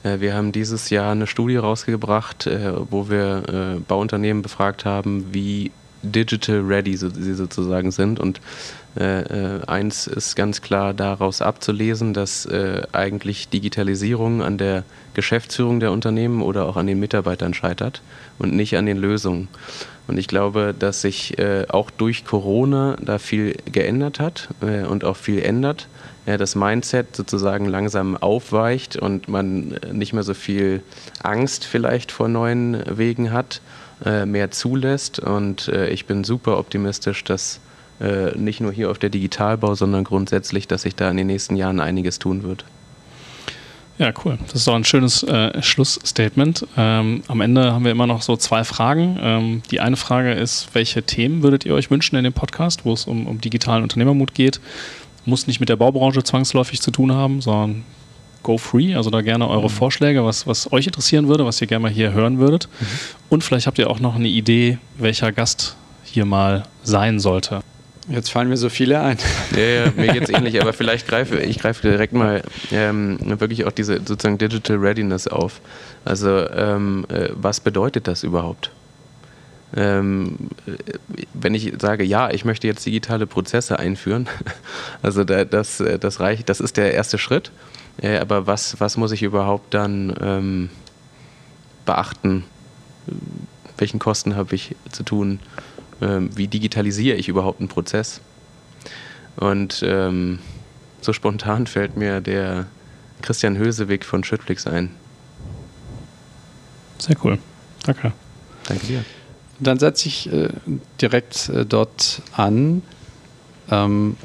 Äh, wir haben dieses Jahr eine Studie rausgebracht, äh, wo wir äh, Bauunternehmen befragt haben, wie digital ready sie sozusagen sind. Und äh, äh, eins ist ganz klar daraus abzulesen, dass äh, eigentlich Digitalisierung an der Geschäftsführung der Unternehmen oder auch an den Mitarbeitern scheitert und nicht an den Lösungen. Und ich glaube, dass sich äh, auch durch Corona da viel geändert hat äh, und auch viel ändert. Das Mindset sozusagen langsam aufweicht und man äh, nicht mehr so viel Angst vielleicht vor neuen Wegen hat, mehr zulässt. Und ich bin super optimistisch, dass äh, nicht nur hier auf der Digitalbau, sondern grundsätzlich, dass sich da in den nächsten Jahren einiges tun wird. Ja, cool. Das ist doch ein schönes äh, Schlussstatement. Ähm, am Ende haben wir immer noch so zwei Fragen. Ähm, die eine Frage ist, welche Themen würdet ihr euch wünschen in dem Podcast, wo es um, um digitalen Unternehmermut geht? Muss nicht mit der Baubranche zwangsläufig zu tun haben, sondern go free. Also da gerne eure mhm. Vorschläge, was, was euch interessieren würde, was ihr gerne mal hier hören würdet. Mhm. Und vielleicht habt ihr auch noch eine Idee, welcher Gast hier mal sein sollte. Jetzt fallen mir so viele ein. Ja, ja mir geht es ähnlich, aber vielleicht greife ich greife direkt mal ähm, wirklich auch diese sozusagen Digital Readiness auf. Also ähm, äh, was bedeutet das überhaupt? Ähm, äh, wenn ich sage, ja, ich möchte jetzt digitale Prozesse einführen, also da, das, äh, das reicht, das ist der erste Schritt. Äh, aber was, was muss ich überhaupt dann ähm, beachten? Welchen Kosten habe ich zu tun? ähm, wie digitalisiere ich überhaupt einen Prozess? Und ähm, so spontan fällt mir der Christian Hösewig von Schüttflix ein. Sehr cool. Danke. Danke dir. Dann setze ich äh, direkt äh, dort an ähm,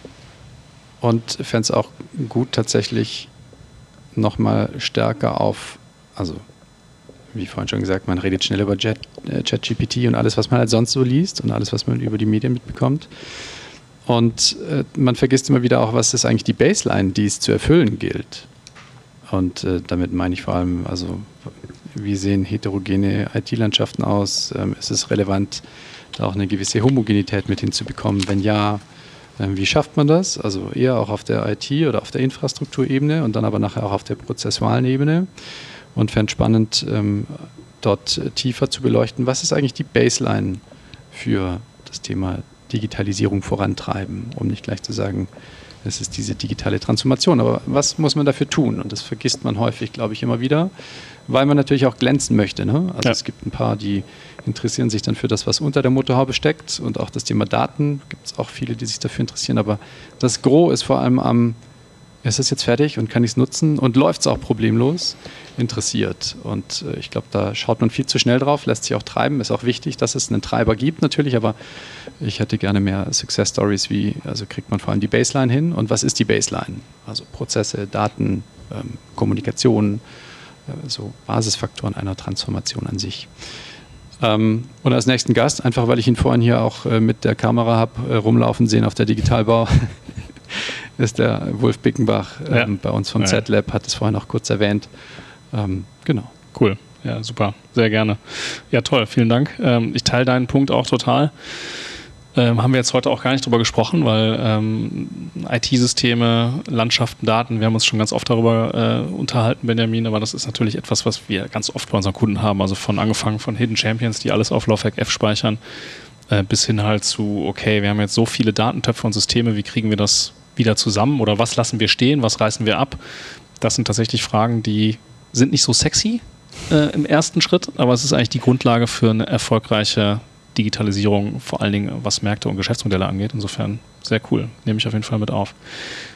und fände es auch gut, tatsächlich nochmal stärker auf, also wie vorhin schon gesagt, man redet schnell über ChatGPT äh, und alles, was man halt sonst so liest und alles, was man über die Medien mitbekommt. Und äh, man vergisst immer wieder auch, was ist eigentlich die Baseline, die es zu erfüllen gilt. Und äh, damit meine ich vor allem, also wie sehen heterogene IT-Landschaften aus? Ähm, ist es relevant, da auch eine gewisse Homogenität mit hinzubekommen? Wenn ja, wie schafft man das? Also eher auch auf der IT- oder auf der Infrastrukturebene und dann aber nachher auch auf der prozessualen Ebene und fände spannend, ähm, dort tiefer zu beleuchten, was ist eigentlich die Baseline für das Thema Digitalisierung vorantreiben, um nicht gleich zu sagen, es ist diese digitale Transformation. Aber was muss man dafür tun? Und das vergisst man häufig, glaube ich, immer wieder, weil man natürlich auch glänzen möchte. Ne? Also ja. es gibt ein paar, die interessieren sich dann für das, was unter der Motorhaube steckt und auch das Thema Daten gibt es auch viele, die sich dafür interessieren. Aber das Gros ist vor allem am ist es jetzt fertig und kann ich es nutzen und läuft es auch problemlos, interessiert. Und äh, ich glaube, da schaut man viel zu schnell drauf, lässt sich auch treiben. Ist auch wichtig, dass es einen Treiber gibt natürlich, aber ich hätte gerne mehr Success Stories, wie, also kriegt man vor allem die Baseline hin und was ist die Baseline? Also Prozesse, Daten, ähm, Kommunikation, so Basisfaktoren einer Transformation an sich. Ähm, und als nächsten Gast, einfach weil ich ihn vorhin hier auch äh, mit der Kamera habe äh, rumlaufen sehen auf der Digitalbau, ist der Wolf Bickenbach ähm, ja. bei uns vom ja. Z-Lab, hat es vorhin auch kurz erwähnt. Ähm, genau. Cool. Ja, super. Sehr gerne. Ja, toll. Vielen Dank. Ähm, ich teile deinen Punkt auch total. Ähm, haben wir jetzt heute auch gar nicht drüber gesprochen, weil ähm, IT-Systeme, Landschaften, Daten, wir haben uns schon ganz oft darüber äh, unterhalten, Benjamin, aber das ist natürlich etwas, was wir ganz oft bei unseren Kunden haben. Also von angefangen von Hidden Champions, die alles auf Laufwerk F speichern, äh, bis hin halt zu, okay, wir haben jetzt so viele Datentöpfe und Systeme, wie kriegen wir das wieder zusammen oder was lassen wir stehen, was reißen wir ab? Das sind tatsächlich Fragen, die sind nicht so sexy äh, im ersten Schritt, aber es ist eigentlich die Grundlage für eine erfolgreiche Digitalisierung, vor allen Dingen was Märkte und Geschäftsmodelle angeht. Insofern sehr cool, nehme ich auf jeden Fall mit auf.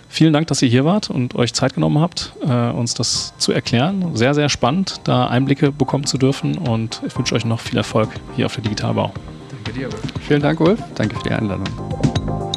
Vielen Dank, dass ihr hier wart und euch Zeit genommen habt, äh, uns das zu erklären. Sehr, sehr spannend, da Einblicke bekommen zu dürfen und ich wünsche euch noch viel Erfolg hier auf der Digitalbau. Danke dir, Ulf. Vielen Dank, Ulf. Danke für die Einladung.